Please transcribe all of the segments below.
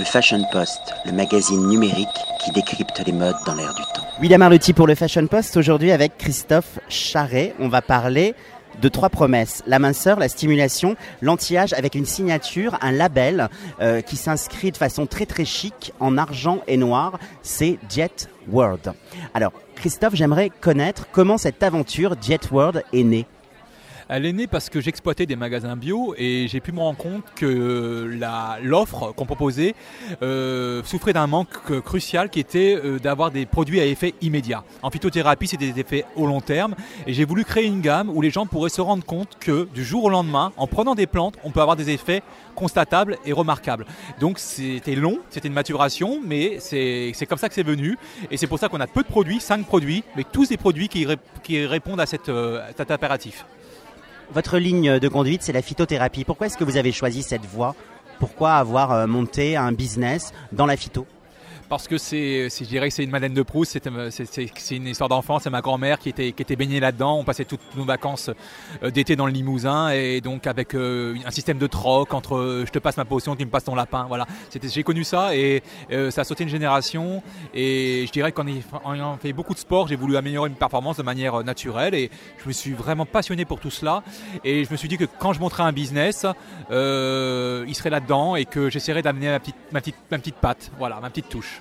Le Fashion Post, le magazine numérique qui décrypte les modes dans l'air du temps. William Arlotti pour le Fashion Post, aujourd'hui avec Christophe Charret. On va parler de trois promesses. La minceur, la stimulation, l'anti-âge avec une signature, un label euh, qui s'inscrit de façon très très chic en argent et noir. C'est Jet World. Alors, Christophe, j'aimerais connaître comment cette aventure Jet World est née. Elle est née parce que j'exploitais des magasins bio et j'ai pu me rendre compte que l'offre qu'on proposait euh, souffrait d'un manque crucial qui était euh, d'avoir des produits à effet immédiat. En phytothérapie, c'est des effets au long terme et j'ai voulu créer une gamme où les gens pourraient se rendre compte que du jour au lendemain, en prenant des plantes, on peut avoir des effets constatables et remarquables. Donc c'était long, c'était une maturation, mais c'est comme ça que c'est venu et c'est pour ça qu'on a peu de produits, 5 produits, mais tous des produits qui, qui répondent à, euh, cet impératif. Votre ligne de conduite, c'est la phytothérapie. Pourquoi est-ce que vous avez choisi cette voie? Pourquoi avoir euh, monté un business dans la phyto? Parce que c'est, je dirais que c'est une Madeleine de Proust, c'est, une histoire d'enfance, c'est ma grand-mère qui était, qui était baignée là-dedans, on passait toutes nos vacances euh, d'été dans le Limousin, et donc avec euh, un système de troc entre euh, je te passe ma potion, tu me passes ton lapin, voilà. j'ai connu ça, et ça a sauté une génération, et je dirais qu'en ayant fait beaucoup de sport, j'ai voulu améliorer une performance de manière naturelle, et je me suis vraiment passionné pour tout cela, et je me suis dit que quand je montrais un business, il serait là-dedans, et que j'essaierais d'amener ma petite, ma, petite, ma petite patte, voilà, ma petite touche.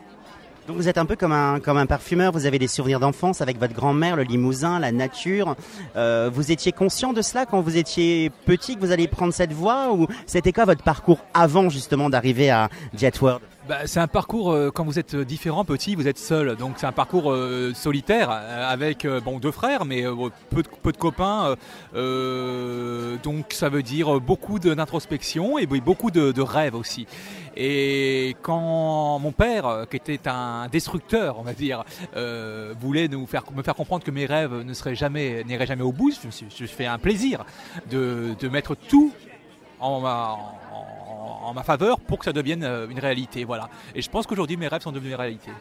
Vous êtes un peu comme un, comme un parfumeur, vous avez des souvenirs d'enfance avec votre grand-mère, le limousin, la nature. Euh, vous étiez conscient de cela quand vous étiez petit, que vous alliez prendre cette voie ou c'était quoi votre parcours avant justement d'arriver à Jetworld? Bah, c'est un parcours, euh, quand vous êtes différent, petit, vous êtes seul. Donc c'est un parcours euh, solitaire avec bon, deux frères, mais peu, de, copains. donc ça veut dire beaucoup d'introspection et beaucoup de, rêves aussi. Et quand mon père, qui était un destructeur, on va dire, voulait nous faire, me faire comprendre que mes rêves ne seraient jamais, n'iraient jamais au bout, je me suis, fait un plaisir de, de mettre tout en, en en ma faveur pour que ça devienne euh, une réalité. Voilà. Et je pense qu'aujourd'hui, mes rêves sont devenus une réalité.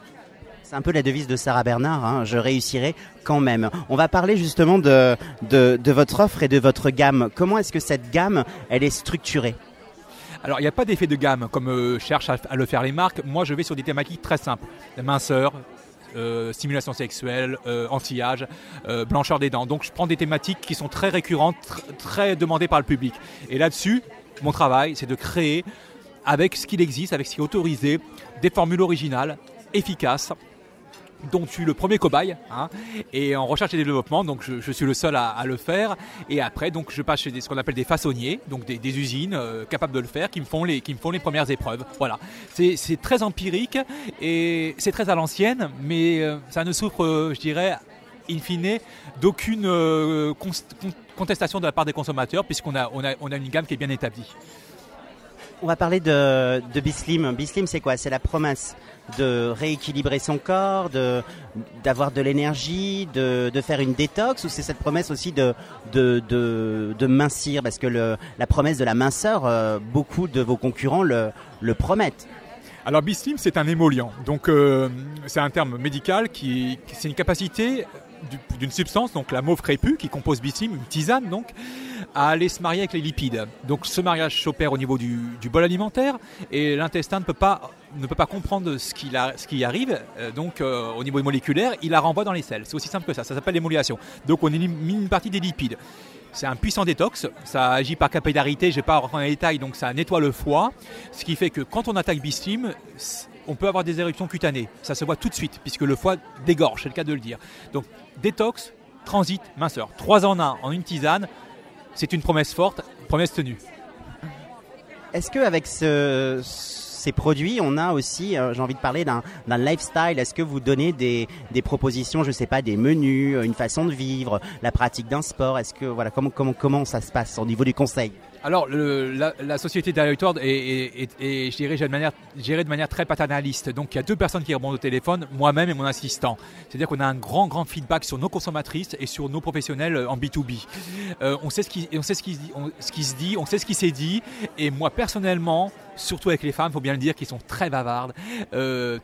C'est un peu la devise de Sarah Bernard, hein. je réussirai quand même. On va parler justement de, de, votre offre et de votre gamme. Comment est-ce que cette gamme, elle est structurée? Alors, il n'y a pas d'effet de gamme comme euh, cherchent à, le faire les marques. Moi, je vais sur des thématiques très simples. La minceur, euh, stimulation sexuelle, anti-âge, blancheur des dents. Donc je prends des thématiques qui sont très récurrentes, très demandées par le public. Et là-dessus, mon travail, c'est de créer, avec ce qu'il existe, avec ce qui est autorisé, des formules originales, efficaces, dont je suis le premier cobaye, hein, et en recherche et développement, donc je, suis le seul à, le faire. Et après, donc je passe chez ce qu'on appelle des façonniers, donc des, usines euh, capables de le faire, qui me font les, premières épreuves. Voilà, c'est très empirique et c'est très à l'ancienne, mais euh, ça ne souffre, je dirais, in fine, d'aucune contestation de la part des consommateurs, puisqu'on a, on a, une gamme qui est bien établie. On va parler de, de Bislim. Bislim, c'est quoi? C'est la promesse de rééquilibrer son corps, d'avoir de l'énergie, de, de, faire une détox, ou c'est cette promesse aussi de mincir? Parce que la promesse de la minceur, euh, beaucoup de vos concurrents le promettent. Alors Bislim, c'est un émollient. Donc euh, c'est un terme médical qui, c'est une capacité d'une substance, donc la mauve crépue, qui compose Bislim, une tisane donc, à aller se marier avec les lipides. Donc ce mariage s'opère au niveau du, bol alimentaire et l'intestin ne peut pas ne peut pas comprendre ce qui, ce qui arrive, euh, donc euh, au niveau moléculaire, il la renvoie dans les selles. C'est aussi simple que ça, ça s'appelle l'émolation. Donc on élimine une partie des lipides. C'est un puissant détox, ça agit par capillarité, je ne vais pas rentrer les détails, donc ça nettoie le foie, ce qui fait que quand on attaque Bistim, on peut avoir des éruptions cutanées. Ça se voit tout de suite, puisque le foie dégorge, c'est le cas de le dire. Donc détox, transit, minceur. Trois en un en une tisane, c'est une promesse forte, promesse tenue. Est-ce qu'avec ce, ces produits, on a aussi, euh, j'ai envie de parler d'un lifestyle. Est-ce que vous donnez des, propositions, je ne sais pas, des menus, une façon de vivre, la pratique d'un sport? Est-ce que voilà, comment, comment, comment ça se passe au niveau du conseil? Alors, la, société Director est, est, est, de manière, gérée de manière très paternaliste. Donc, il y a deux personnes qui répondent au téléphone, moi-même et mon assistant. C'est-à-dire qu'on a un grand, grand feedback sur nos consommatrices et sur nos professionnels en B2B. Euh, on sait, ce qui, on sait ce, qui, ce qui se dit, on sait ce qui s'est dit. Et moi, personnellement, surtout avec les femmes, il faut bien le dire, qui sont très bavardes, euh,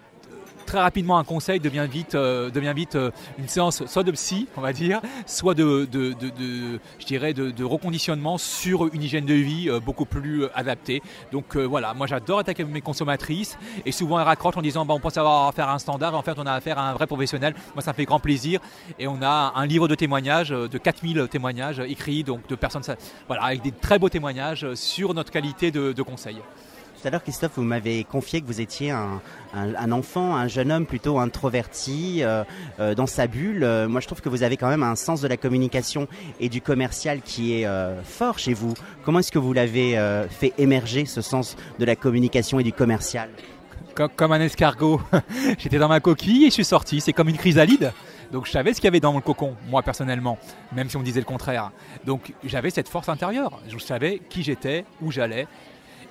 très rapidement un conseil devient vite, euh, vite euh, une séance soit de psy, on va dire, soit de, je dirais, de, reconditionnement sur une hygiène de vie euh, beaucoup plus adaptée. Donc voilà, moi j'adore attaquer mes consommatrices et souvent elles raccrochent en disant bah, on pense avoir affaire à un standard, en fait on a affaire à un vrai professionnel. Moi ça me fait grand plaisir et on a un livre de témoignages, de 4000 témoignages écrits, donc de personnes, voilà, avec des très beaux témoignages sur notre qualité de conseil. Tout à l'heure, Christophe, vous m'avez confié que vous étiez un, enfant, un jeune homme plutôt introverti euh, euh, dans sa bulle. Euh, moi, je trouve que vous avez quand même un sens de la communication et du commercial qui est fort chez vous. Comment est-ce que vous l'avez fait émerger, ce sens de la communication et du commercial? Comme, un escargot. J'étais dans ma coquille et je suis sorti. C'est comme une chrysalide. Donc je savais ce qu'il y avait dans le cocon, moi personnellement, même si on me disait le contraire. Donc j'avais cette force intérieure. Je savais qui j'étais, où j'allais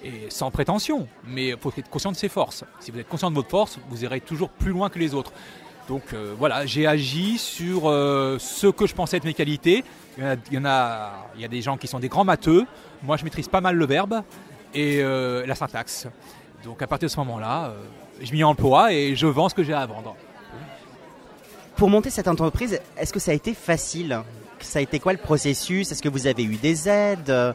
et sans prétention, mais il faut être conscient de ses forces. Si vous êtes conscient de votre force, vous irez toujours plus loin que les autres. Donc euh, voilà, j'ai agi sur euh, ce que je pensais être mes qualités. Il y, en a, il, y a, des gens qui sont des grands matheux. Moi, je maîtrise pas mal le verbe et euh, la syntaxe. Donc à partir de ce moment-là, je m'y emploie et je vends ce que j'ai à vendre. Pour monter cette entreprise, est-ce que ça a été facile? Ça a été quoi le processus? Est-ce que vous avez eu des aides?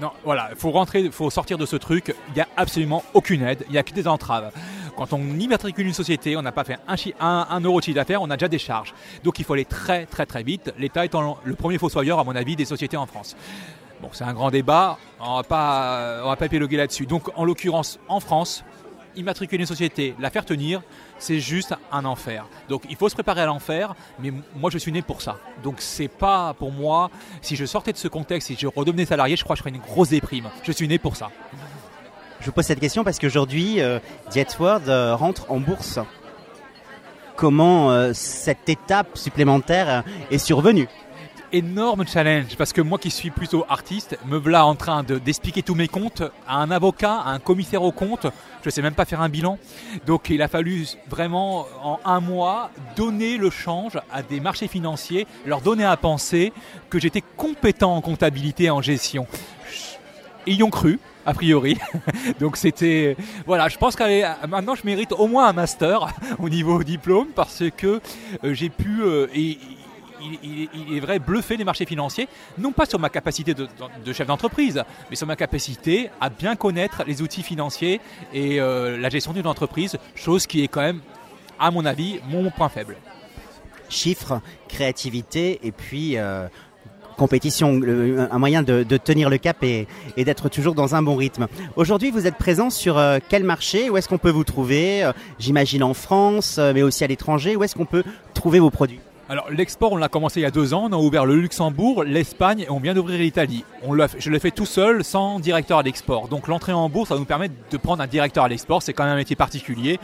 Non, voilà, il faut rentrer, faut sortir de ce truc. Il n'y a absolument aucune aide, il n'y a que des entraves. Quand on immatricule une société, on n'a pas fait un, euro de chiffre d'affaires, on a déjà des charges. Donc il faut aller très très très vite. L'État étant le premier fossoyeur, à mon avis, des sociétés en France. Bon, c'est un grand débat, on ne va pas épiloguer là-dessus. Donc en l'occurrence, en France, immatriculer une société, la faire tenir, c'est juste un enfer. Donc il faut se préparer à l'enfer, mais moi je suis né pour ça. Donc c'est pas pour moi, si je sortais de ce contexte, si je redevenais salarié, je crois que je ferais une grosse déprime. Je suis né pour ça. Je vous pose cette question parce qu'aujourd'hui, euh, euh rentre en bourse. Comment euh, cette étape supplémentaire est survenue? Énorme challenge parce que moi qui suis plutôt artiste, me voilà en train d'expliquer tous mes comptes à un avocat, à un commissaire aux comptes. Je ne sais même pas faire un bilan. Donc il a fallu vraiment en un mois donner le change à des marchés financiers, leur donner à penser que j'étais compétent en comptabilité et en gestion. Ils y ont cru, a priori. Donc c'était voilà, je pense que maintenant je mérite au moins un master au niveau diplôme parce que euh, j'ai pu euh, il, est vrai bluffer les marchés financiers, non pas sur ma capacité de, chef d'entreprise, mais sur ma capacité à bien connaître les outils financiers et euh, la gestion d'une entreprise, chose qui est quand même, à mon avis, mon point faible. Chiffres, créativité et puis euh, compétition, un moyen de, tenir le cap et, d'être toujours dans un bon rythme. Aujourd'hui, vous êtes présent sur euh, quel marché? Où est-ce qu'on peut vous trouver? J'imagine en France, mais aussi à l'étranger. Où est-ce qu'on peut trouver vos produits? Alors l'export, on l'a commencé il y a deux ans. On a ouvert le Luxembourg, l'Espagne et on vient d'ouvrir l'Italie. je l'ai fait tout seul, sans directeur à l'export. Donc l'entrée en bourse, ça nous permettre de prendre un directeur à l'export. C'est quand même un métier particulier.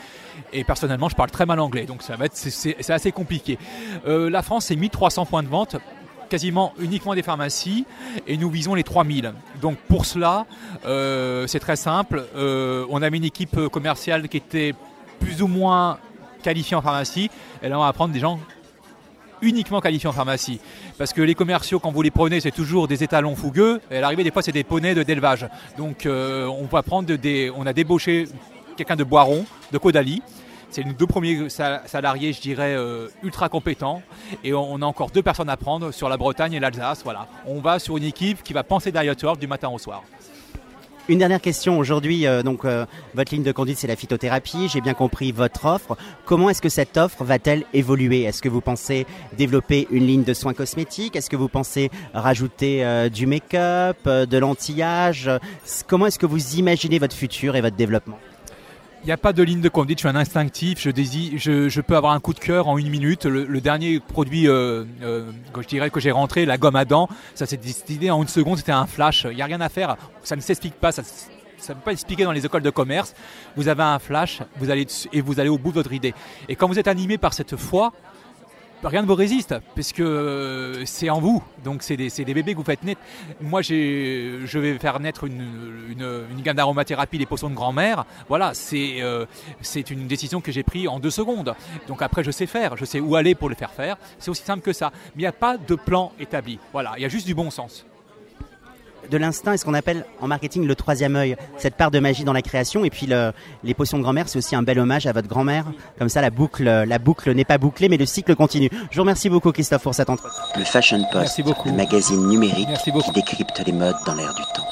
Et personnellement, je parle très mal anglais, donc ça va être c'est, assez compliqué. Euh, la France, c'est 1300 points de vente quasiment uniquement des pharmacies et nous visons les 3000. Donc pour cela, euh, c'est très simple. Euh, on avait une équipe commerciale qui était plus ou moins qualifiée en pharmacie et là on va prendre des gens uniquement qualifiés en pharmacie. Parce que les commerciaux, quand vous les prenez, c'est toujours des étalons fougueux. Et à l'arrivée, des fois, c'est des poneys d'élevage. Donc, euh, on va prendre des. On a débauché quelqu'un de Boiron, de Caudalie. C'est nos deux premiers salariés, je dirais, euh, ultra compétents. Et on a encore deux personnes à prendre sur la Bretagne et l'Alsace. Voilà. On va sur une équipe qui va penser derrière du matin au soir. Une dernière question aujourd'hui, euh, donc euh, votre ligne de conduite c'est la phytothérapie, j'ai bien compris votre offre. Comment est-ce que cette offre va-t-elle évoluer? Est-ce que vous pensez développer une ligne de soins cosmétiques? Est-ce que vous pensez rajouter euh, du make-up, de l'anti-âge Comment est-ce que vous imaginez votre futur et votre développement? N'y a pas de ligne de conduite, je suis un instinctif, je, je, je peux avoir un coup de cœur en une minute. Le, dernier produit euh, euh, que je dirais que j'ai rentré, la gomme à dents, ça s'est décidé en une seconde, c'était un flash. Il n'y a rien à faire, ça ne s'explique pas, ça ne peut pas expliquer dans les écoles de commerce. Vous avez un flash vous allez, et vous allez au bout de votre idée. Et quand vous êtes animé par cette foi, rien ne vous résiste, puisque euh, c'est en vous. Donc c'est des, bébés que vous faites naître. Moi, je vais faire naître une, gamme d'aromathérapie, des potions de grand-mère. Voilà, euh, c'est une décision que j'ai prise en deux secondes. Donc après, je sais faire, je sais où aller pour le faire faire. C'est aussi simple que ça. Mais il n'y a pas de plan établi. Voilà, il y a juste du bon sens. De l'instinct et ce qu'on appelle en marketing le troisième œil, cette part de magie dans la création. Et puis le, les potions de grand-mère, c'est aussi un bel hommage à votre grand-mère. Comme ça, la boucle, la boucle n'est pas bouclée, mais le cycle continue. Je vous remercie beaucoup, Christophe, pour cet entretien. Le Fashion Post, Merci beaucoup. le magazine numérique Merci beaucoup. qui décrypte les modes dans l'air du temps.